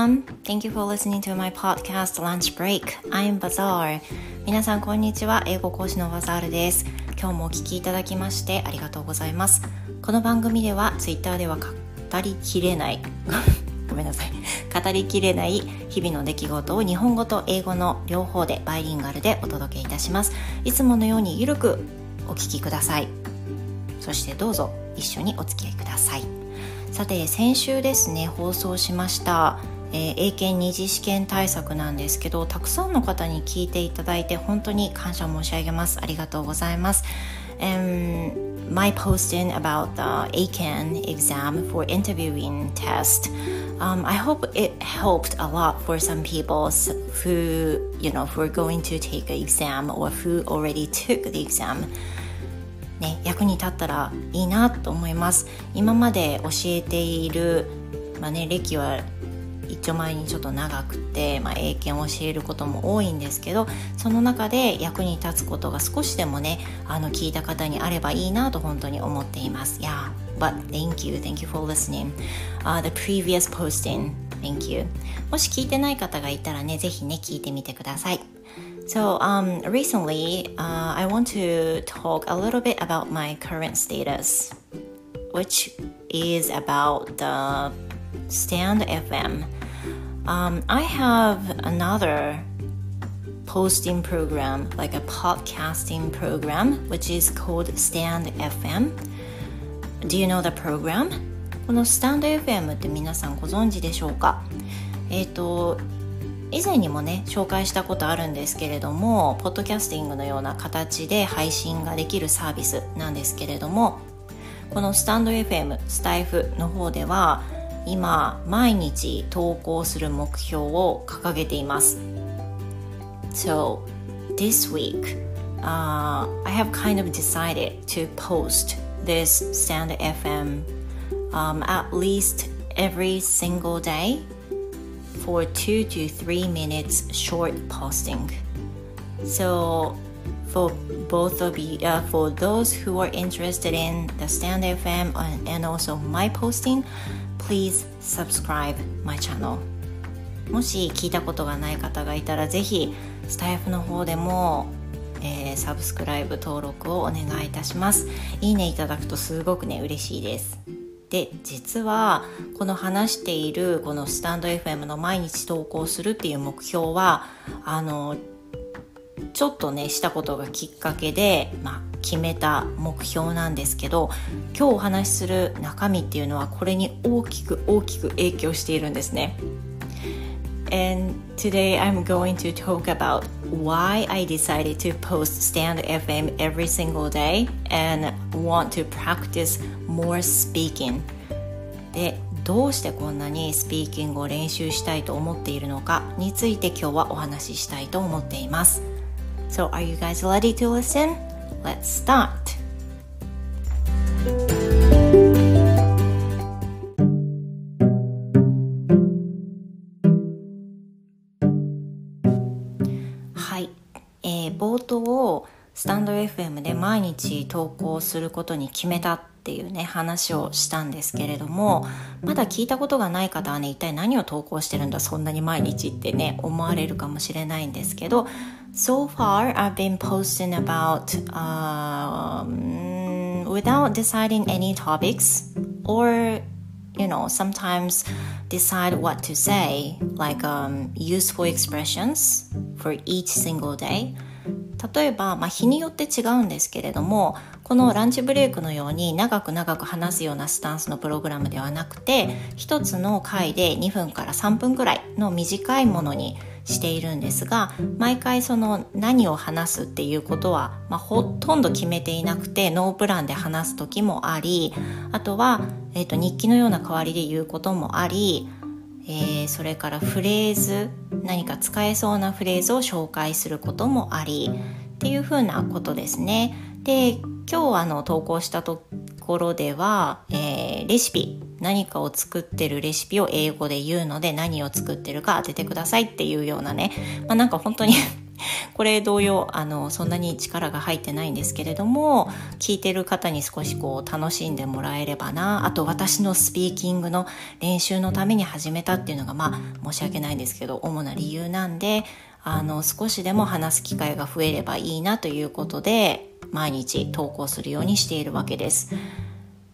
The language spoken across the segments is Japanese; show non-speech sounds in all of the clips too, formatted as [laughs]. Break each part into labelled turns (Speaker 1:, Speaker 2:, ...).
Speaker 1: everyone. Thank you for listening to my podcast Lunch Break. I'm Bazaar. 皆さんこんにちは。英語講師のバザールです。今日もお聞きいただきましてありがとうございます。この番組では Twitter では語りきれない [laughs] ごめんなさい語りきれない日々の出来事を日本語と英語の両方でバイリンガルでお届けいたしますいつものようにゆるくお聞きくださいそしてどうぞ一緒にお付き合いくださいさて先週ですね放送しましたえー、英検二次試験対策なんですけどたくさんの方に聞いていただいて本当に感謝申し上げますありがとうございます、um, my posting about the ACAN exam for interviewing test um, I hope it helped a lot for some people who you know who are going to take an exam or who already took the exam ね、役に立ったらいいなと思います今まで教えている、まあね、歴は一丁前にちょっと長くて、まあ、英検を教えることも多いんですけどその中で役に立つことが少しでもねあの聞いた方にあればいいなと本当に思っています。Yeah, but thank you, thank you for listening.、Uh, the previous posting, thank you. もし聞いてない方がいたらね、ぜひね、聞いてみてください。So, um, recently, uh, I want to talk a little bit about my current status, which is about the Stand FM. Um, I have another posting program, like a podcasting program, which is called Stand FM. Do you know the program? この Stand FM って皆さんご存知でしょうかえっ、ー、と以前にもね紹介したことあるんですけれどもポッドキャスティングのような形で配信ができるサービスなんですけれどもこのスタンド FM スタイフの方では今毎日投稿する目標を掲げています So this week、uh, I have kind of decided to post this Stand FM um, at least every single day for two to three minutes short posting. So for both of you, uh, for those who are interested in the Stand FM and also my posting, please subscribe my channel. もし聞いたことがない方がいたらぜひスタイフの方でも、えー、サブスクライブ登録をお願いいたします。いいねいただくとすごくね嬉しいです。で実はこの話しているこのスタンド FM の毎日投稿するっていう目標はあのちょっとねしたことがきっかけで、まあ、決めた目標なんですけど今日お話しする中身っていうのはこれに大きく大きく影響しているんですね。And today I'm going to talk about why I decided to post Stand FM every single day and want to practice more speaking. で、どうしてこんなにスピーキングを練習したいと思っているのかについて今日はお話ししたいと思っています。So are you guys ready to listen? Let's start! はい、えー、冒頭をスタンド FM で毎日投稿することに決めたっていうね話をしたんですけれどもまだ聞いたことがない方はね一体何を投稿してるんだそんなに毎日ってね思われるかもしれないんですけど So far I've been posting about um, without deciding any topics or you know sometimes decide what to say like um, useful expressions for each single day 例えば、まあ、日によって違うんですけれどもこのランチブレイクのように長く長く話すようなスタンスのプログラムではなくて一つの回で2分から3分ぐらいの短いものにしているんですが毎回その何を話すっていうことは、まあ、ほとんど決めていなくてノープランで話す時もありあとは、えーと、日記のような代わりで言うこともあり、えー、それからフレーズ何か使えそうなフレーズを紹介することもありっていうふうなことですね。で今日あの投稿したところでは、えー、レシピ何かを作ってるレシピを英語で言うので何を作ってるか当ててくださいっていうようなね、まあ、なんか本当にこれ同様あのそんなに力が入ってないんですけれども聞いてる方に少しこう楽しんでもらえればなあと私のスピーキングの練習のために始めたっていうのがまあ申し訳ないんですけど主な理由なんであの少しでも話す機会が増えればいいなということで毎日投稿するようにしているわけです。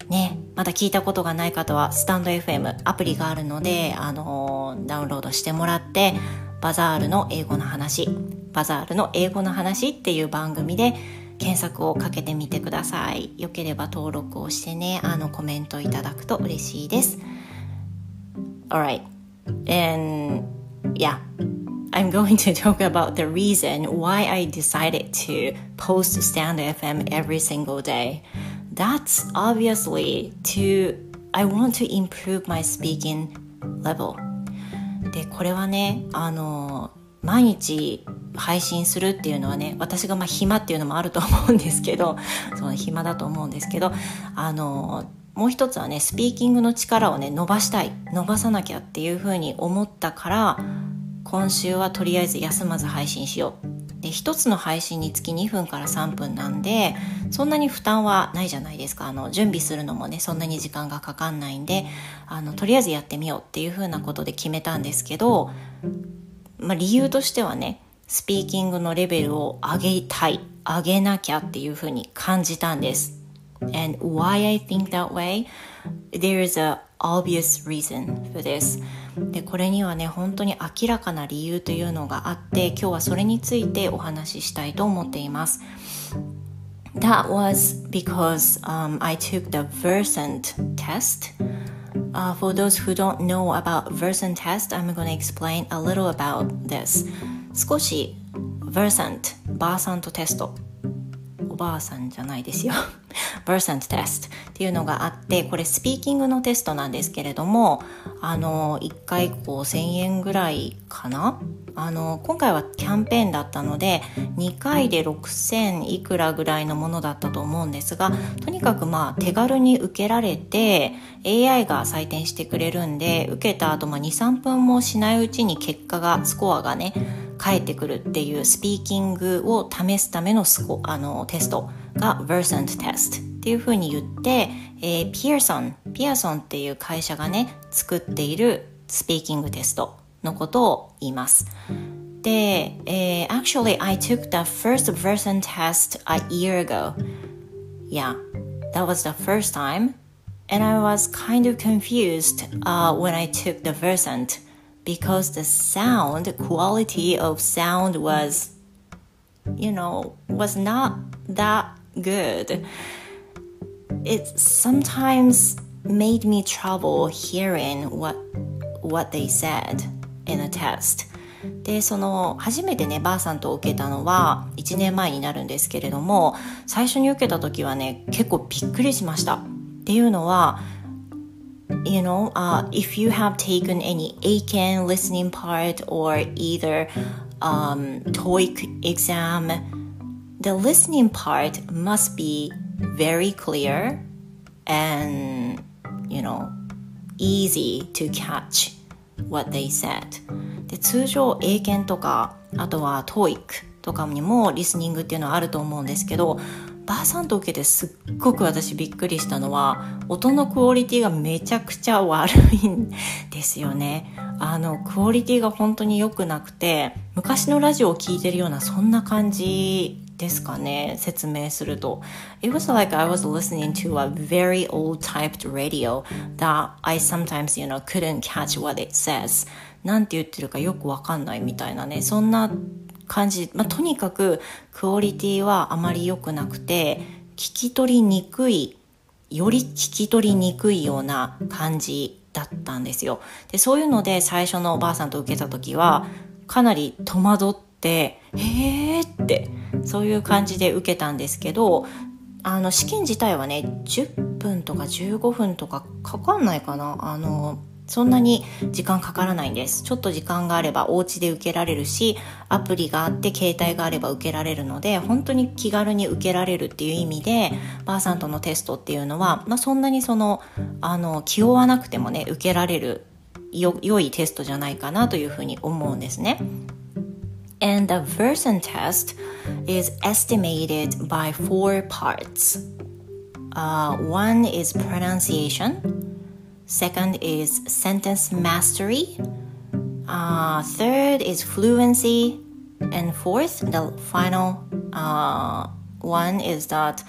Speaker 1: ね、まだ聞いたことがない方はスタンド FM アプリがあるので、あのダウンロードしてもらってバザールの英語の話バザールの英語の話っていう番組で検索をかけてみてくださいよければ登録をしてねあのコメントいただくと嬉しいです Alright and yeah I'm going to talk about the reason why I decided to post Stand FM every single day. That's obviously to I want to improve my speaking level. でこれはねあの毎日配信するっていうのはね私がまあ暇っていうのもあると思うんですけど [laughs] その暇だと思うんですけどあのもう一つはねスピーキングの力をね伸ばしたい伸ばさなきゃっていうふうに思ったから今週はとりあえず休まず配信しよう。で1つの配信につき2分から3分なんでそんなに負担はないじゃないですか。あの準備するのもねそんなに時間がかかんないんであのとりあえずやってみようっていうふうなことで決めたんですけど、まあ、理由としてはねスピーキングのレベルを上げたい上げなきゃっていうふうに感じたんです。And why I think that way? There is a obvious reason for this でこれにはね本当に明らかな理由というのがあって今日はそれについてお話ししたいと思っています That was because um, I took the Versant test Uh, for those who don't know about Versant test, I'm going to explain a little about this. 少し Versant、バーサントテストばあさんじゃないですよ。[laughs] Versant Test っていうのがあってこれスピーキングのテストなんですけれどもあの1回こう1000円ぐらいかな？あの今回はキャンペーンだったので2回で6000いくらぐらいのものだったと思うんですがとにかくまあ手軽に受けられて AI が採点してくれるんで受けた後、まあ、23分もしないうちに結果がスコアがね返ってくるっていうスピーキングを試すためのスコあのテストが Versant Test っていうふうに言って、えー、ピアソンピアソンっていう会社がね作っているスピーキングテストのことを言います。で、えー、actually I took the first Versant test a year ago. Yeah, that was the first time. And I was kind of confused uh, when I took the Versant. Because the sound quality of sound was you know was not that good it sometimes made me trouble hearing what what they said in a test でその初めてねばあさんと受けたのは1年前になるんですけれども最初に受けた時はね結構びっくりしましたっていうのは you know, uh, if you have taken any ACAN listening part or either um, TOEIC exam, the listening part must be very clear and, you know, easy to catch what they said. で通常英検とかあとは TOEIC とかにもリスニングっていうのはあると思うんですけど バーサンと受けてすっごく私びっくりしたのは音のクオリティがめちゃくちゃ悪いんですよね。あのクオリティが本当に良くなくて昔のラジオを聴いてるようなそんな感じですかね説明すると。It was like I was listening to a very old typed radio that I sometimes you know couldn't catch what it says. なんて言ってるかよくわかんないみたいなね。そんな感じ、まあ、とにかくクオリティはあまり良くなくて聞き取りにくいより聞き取りにくいような感じだったんですよ。でそういうので最初のおばあさんと受けた時はかなり戸惑って「へえ」ってそういう感じで受けたんですけどあの試験自体はね10分とか15分とかかかんないかな。あのそんなに時間かからないんです。ちょっと時間があればお家で受けられるし、アプリがあって携帯があれば受けられるので、本当に気軽に受けられるっていう意味で、バーサントのテストっていうのは、まあ、そんなにその、あの、気負わなくてもね、受けられるよ、良いテストじゃないかなというふうに思うんですね。And the version test is estimated by four parts. Uh, one is pronunciation, second is sentence mastery, uh, third is fluency, and fourth, the final uh, one is that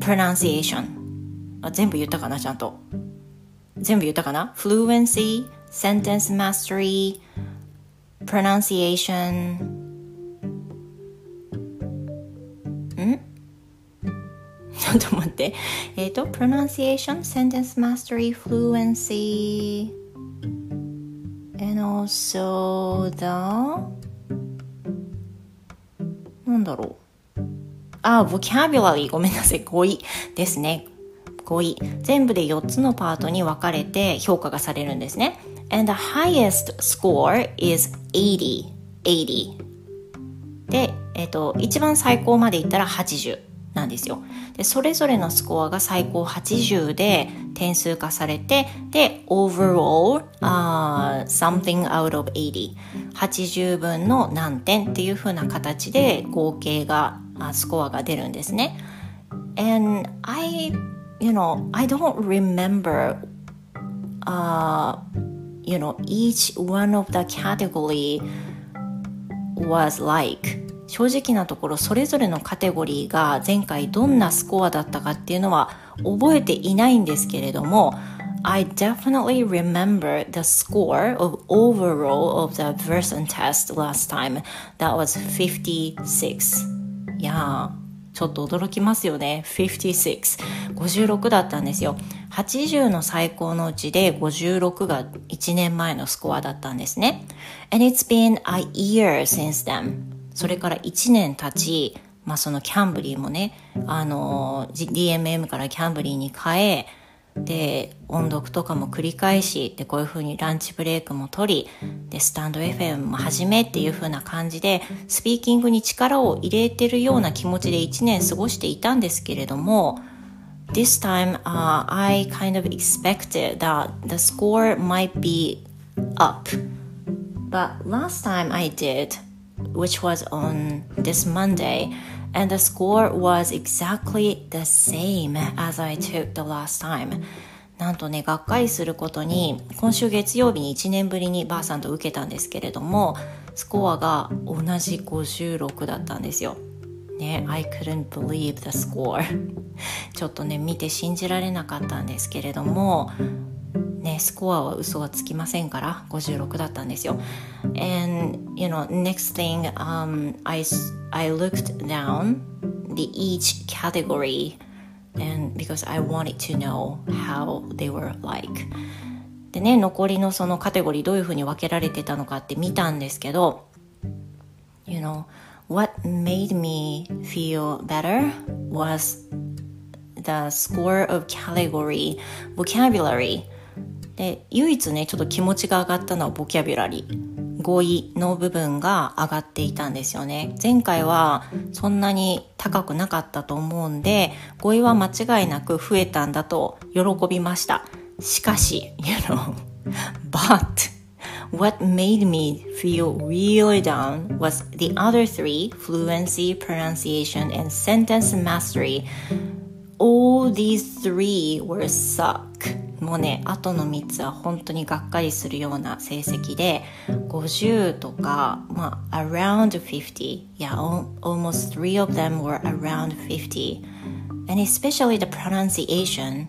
Speaker 1: pronunciation. あ全部言ったかなちゃんと。全部言ったかな ?fluency, sentence mastery, pronunciation ょっと待って。えっ、ー、と、pronunciation, sentence mastery, fluency and also the なんだろう。あ、vocabulary ごめんなさい。語彙ですね。語彙。全部で4つのパートに分かれて評価がされるんですね。and the highest score is 80. 80. で、えっ、ー、と、一番最高までいったら80なんですよ。で、それぞれのスコアが最高80で点数化されて、で、overall、uh, something out of 80。80分の何点っていう風な形で合計が、スコアが出るんですね。And I, you know, I don't remember, uh, you know each one of the category was like 正直なところそれぞれのカテゴリーが前回どんなスコアだったかっていうのは覚えていないんですけれども I definitely remember the score of overall of the version test last time. That was 56. いやちょっと驚きますよね。56。56だったんですよ。80の最高のうちで56が1年前のスコアだったんですね。And it's been a year since then. それから1年経ち、まあそのキャンブリーもね、あの、DMM からキャンブリーに変え、で、音読とかも繰り返し、で、こういう風にランチブレイクも取り、で、スタンド FM も始めっていう風な感じで、スピーキングに力を入れてるような気持ちで1年過ごしていたんですけれども、this time uh, I kind of expected that the score might be up. But last time I did, which was on this Monday, and the score was exactly the same as I took the last time. なんとね、がっかりすることに、今週月曜日に1年ぶりにばあさんと受けたんですけれども、スコアが同じ56だったんですよ。ね、I couldn't believe the score ちょっとね見て信じられなかったんですけれどもね、スコアは嘘はつきませんから56だったんですよ。And you know, next thing, um, I, I looked down the each category and because I wanted to know how they were like. でね、残りのそのカテゴリーどういうふうに分けられてたのかって見たんですけど、you know, what made me feel better was the score of category vocabulary で唯一ねちょっと気持ちが上がったのはボキャビュラリー語彙の部分が上がっていたんですよね前回はそんなに高くなかったと思うんで語彙は間違いなく増えたんだと喜びましたしかし you know but What made me feel really down was the other three fluency, pronunciation, and sentence mastery. All these three were suck. もうね、後の3つは本当にがっかりするような成績で、50とか、まあ、around 50. Yeah, almost three of them were around 50. And especially the pronunciation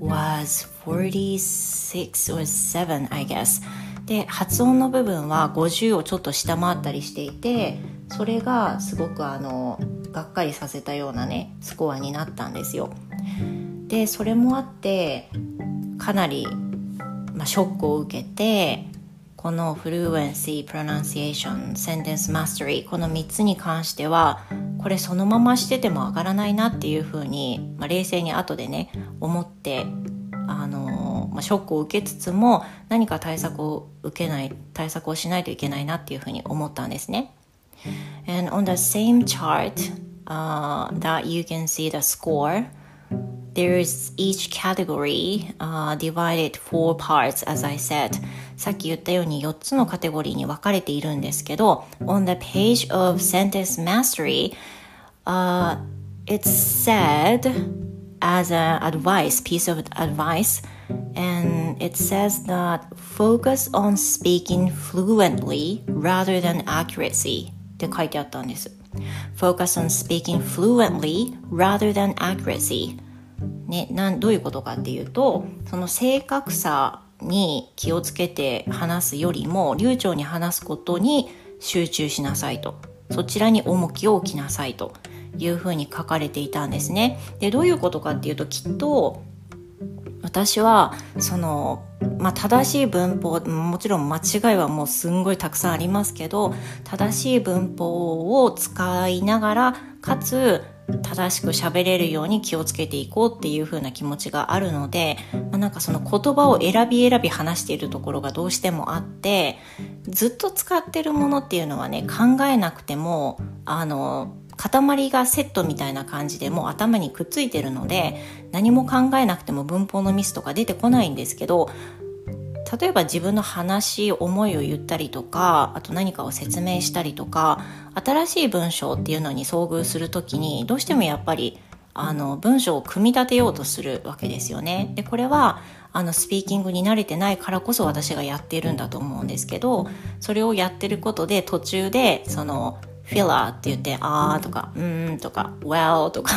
Speaker 1: was 46 or 7, I guess. で発音の部分は50をちょっと下回ったりしていてそれがすごくあのがっかりさせたようなねスコアになったんですよでそれもあってかなり、まあ、ショックを受けてこの fluency、 pronunciation、 sentence mastery この3つに関してはこれそのまましてても上がらないなっていうふうに、まあ、冷静に後でね思ってあのまあ、ショックを受けつつも何か対策を受けない対策をしないといけないなっていうふうに思ったんですね。And on the same chart、uh, that you can see the score there's each category、uh, divided four parts as I said さっき言ったように4つのカテゴリーに分かれているんですけど on the page of sentence mastery、uh, it's said as an advice piece of advice and it says that focus on speaking fluently rather than accuracy って書いてあったんです focus on speaking fluently rather than accuracy ね、なんどういうことかっていうとその正確さに気をつけて話すよりも流暢に話すことに集中しなさいとそちらに重きを置きなさいというふうに書かれていたんですね。でどういうことかっていうときっと私はその、まあ、正しい文法もちろん間違いはもうすんごいたくさんありますけど正しい文法を使いながらかつ正しく喋れるように気をつけていこうっていう風な気持ちがあるので、まあ、なんかその言葉を選び選び話しているところがどうしてもあってずっと使ってるものっていうのはね考えなくてもあの塊がセットみたいな感じでもう頭にくっついてるので何も考えなくても文法のミスとか出てこないんですけど例えば自分の話思いを言ったりとかあと何かを説明したりとか新しい文章っていうのに遭遇する時にどうしてもやっぱりあの文章を組み立てようとするわけですよね。でこれはあのスピーキングに慣れてないからこそ私がやっているんだと思うんですけどそれをやってることで途中でそのフィラーって言って、あーとか、うーんとか、well とか、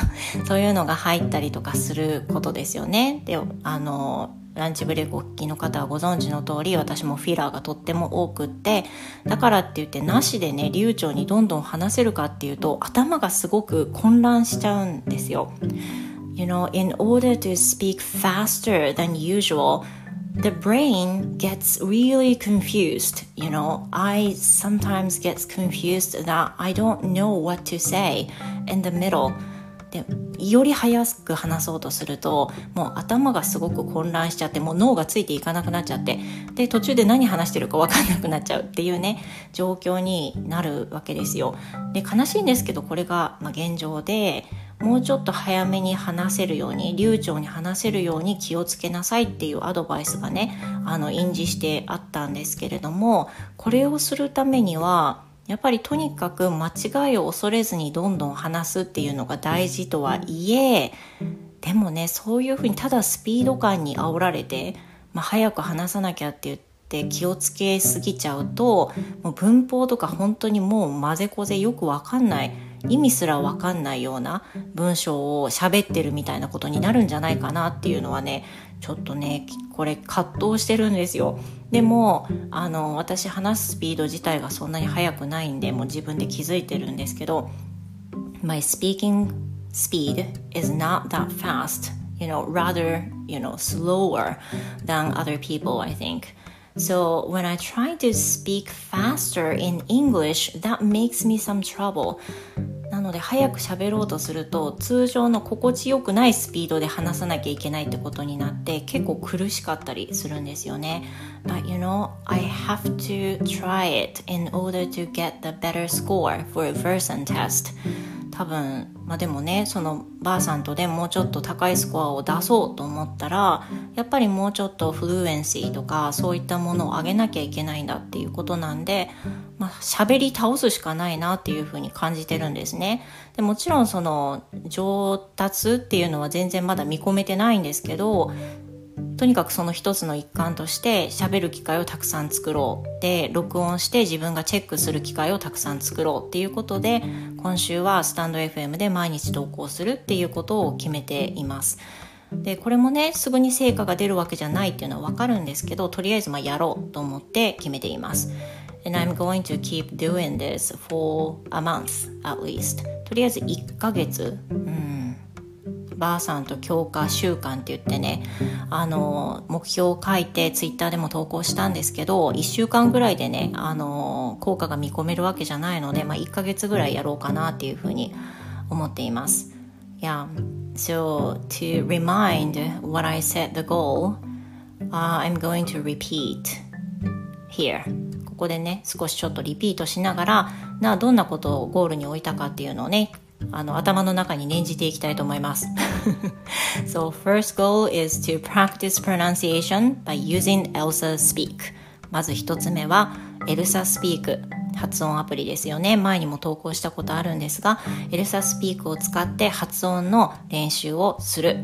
Speaker 1: そういうのが入ったりとかすることですよね。で、あの、ランチブレイクお聞きの方はご存知の通り私もフィラーがとっても多くってだからって言ってなしでね流暢にどんどん話せるかっていうと頭がすごく混乱しちゃうんですよ。You know, in order to speak faster than usual, the brain gets really confused. You know, I sometimes gets confused that I don't know what to say in the middle. でより早く話そうとするともう頭がすごく混乱しちゃってもう脳がついていかなくなっちゃってで途中で何話してるか分かんなくなっちゃうっていうね状況になるわけですよ。で悲しいんですけどこれが、まあ、現状でもうちょっと早めに話せるように流暢に話せるように気をつけなさいっていうアドバイスがねあの印字してあったんですけれどもこれをするためにはやっぱりとにかく間違いを恐れずにどんどん話すっていうのが大事とはいえでもねそういうふうにただスピード感に煽られて、まあ、早く話さなきゃって言って気をつけすぎちゃうともう文法とか本当にもう混ぜこぜよくわかんない。意味すらわかんないような文章を喋ってるみたいなことになるんじゃないかなっていうのはねちょっとねこれ葛藤してるんですよ。でもあの私話すスピード自体がそんなに速くないんでもう自分で気づいてるんですけど My speaking speed is not that fast. You know rather you know slower than other people I think. So when I try to speak faster in English, that makes me some trouble. なので早く喋ろうとすると通常の心地よくないスピードで話さなきゃいけないってことになって結構苦しかったりするんですよね。But you know, I have to try it in order to get the better score for a person test. 多分、まあ、でもねそのばあさんとでもうちょっと高いスコアを出そうと思ったらやっぱりもうちょっとフルエンシーとかそういったものを上げなきゃいけないんだっていうことなんで、まあ、喋り倒すしかないなっていうふうに感じてるんですね。でもちろんその上達っていうのは全然まだ見込めてないんですけどとにかくその一つの一環として喋る機会をたくさん作ろう。で録音して自分がチェックする機会をたくさん作ろうっていうことで今週はスタンド FM で毎日投稿するっていうことを決めています。でこれもねすぐに成果が出るわけじゃないっていうのは分かるんですけどとりあえずまやろうと思って決めています。And I'm going to keep doing this for a month at least とりあえず1ヶ月、うん。ばあさんと強化習慣って言ってねあの目標を書いてツイッターでも投稿したんですけど1週間ぐらいでねあの効果が見込めるわけじゃないので、まあ、1ヶ月ぐらいやろうかなっていうふうに思っています。Yeah, so to remind what I set the goal, uh, I'm going to repeat here. ここでね少しちょっとリピートしながらなどんなことをゴールに置いたかっていうのをねあの頭の中に念じていきたいと思います。[laughs] So first goal is to practice pronunciation by using Elsa Speak. まず一つ目は Elsa Speak 発音アプリですよね。前にも投稿したことあるんですが Elsa Speak を使って発音の練習をする。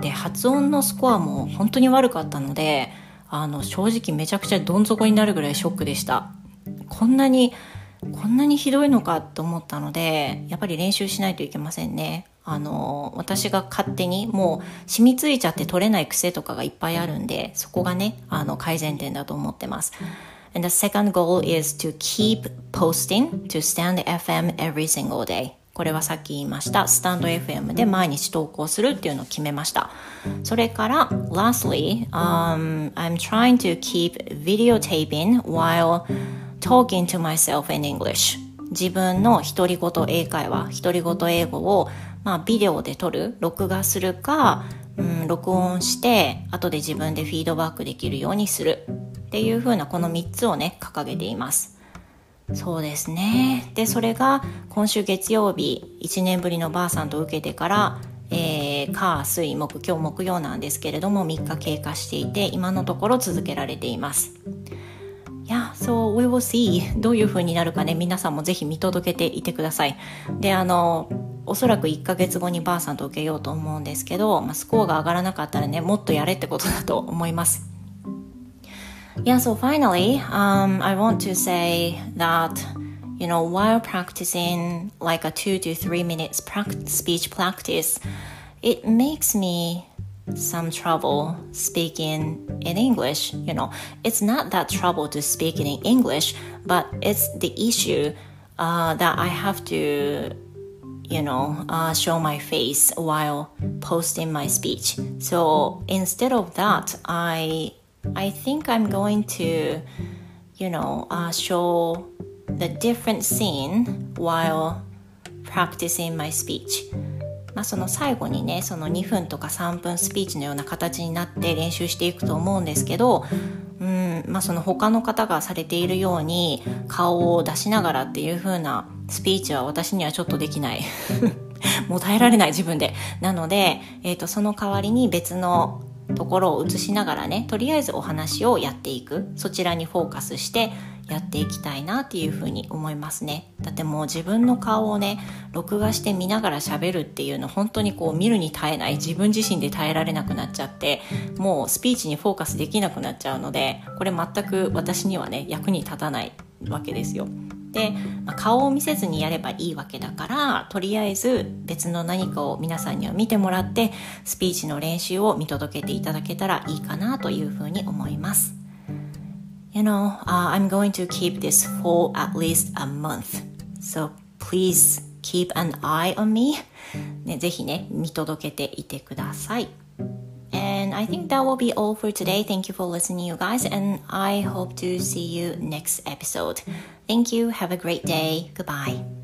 Speaker 1: で発音のスコアも本当に悪かったのであの正直めちゃくちゃどん底になるぐらいショックでした。こんなにこんなにひどいのかと思ったのでやっぱり練習しないといけませんね。あの私が勝手にもう染みついちゃって取れない癖とかがいっぱいあるんでそこがねあの改善点だと思ってます。And the second goal is to keep posting to Stand FM every single day. これはさっき言いました。スタンド FM で毎日投稿するっていうのを決めました。それから lastly、um, I'm trying to keep videotaping while talking to myself in English. 自分の独り言英会話独り言英語を、まあ、ビデオで撮る録画するか、うん、録音して後で自分でフィードバックできるようにする。っていう風なこの3つをね掲げています。そうですね。でそれが今週月曜日1年ぶりのばあさんと受けてからえー、火水木今日木曜なんですけれども3日経過していて今のところ続けられています。や、そう、we will see どういう風になるかね、皆さんもぜひ見届けていてください。で、あの、おそらく1ヶ月後にばあさんと受けようと思うんですけど、まあ、スコアが上がらなかったらね、もっとやれってことだと思います。Yeah, so finally, um, I want to say that, you know, while practicing like a two to three minutes speech practice, it makes me some trouble speaking in English. You know, it's not that trouble to speak in English, but it's the issue uh, that I have to, you know, uh, show my face while posting my speech. So instead of that, I I think I'm going to, you know, uh, show the different scene while practicing my speech. まあ、その最後にねその2分とか3分スピーチのような形になって練習していくと思うんですけど、うんまあ、その他の方がされているように顔を出しながらっていう風なスピーチは私にはちょっとできない。[laughs] もう耐えられない自分で。なので、えーと、とその代わりに別のところを映しながらねとりあえずお話をやっていく。そちらにフォーカスしてやっていきたいなっていうふうに思いますねだってもう自分の顔をね録画して見ながら喋るっていうの本当にこう見るに耐えない自分自身で耐えられなくなっちゃってもうスピーチにフォーカスできなくなっちゃうのでこれ全く私にはね役に立たないわけですよで、まあ、顔を見せずにやればいいわけだからとりあえず別の何かを皆さんには見てもらってスピーチの練習を見届けていただけたらいいかなというふうに思います。You know, uh, I'm going to keep this for at least a month. So please keep an eye on me. ね、ぜひね、見届けていてください。And I think that will be all for today. Thank you for listening, you guys, and I hope to see you next episode. Thank you. Have a great day. Goodbye.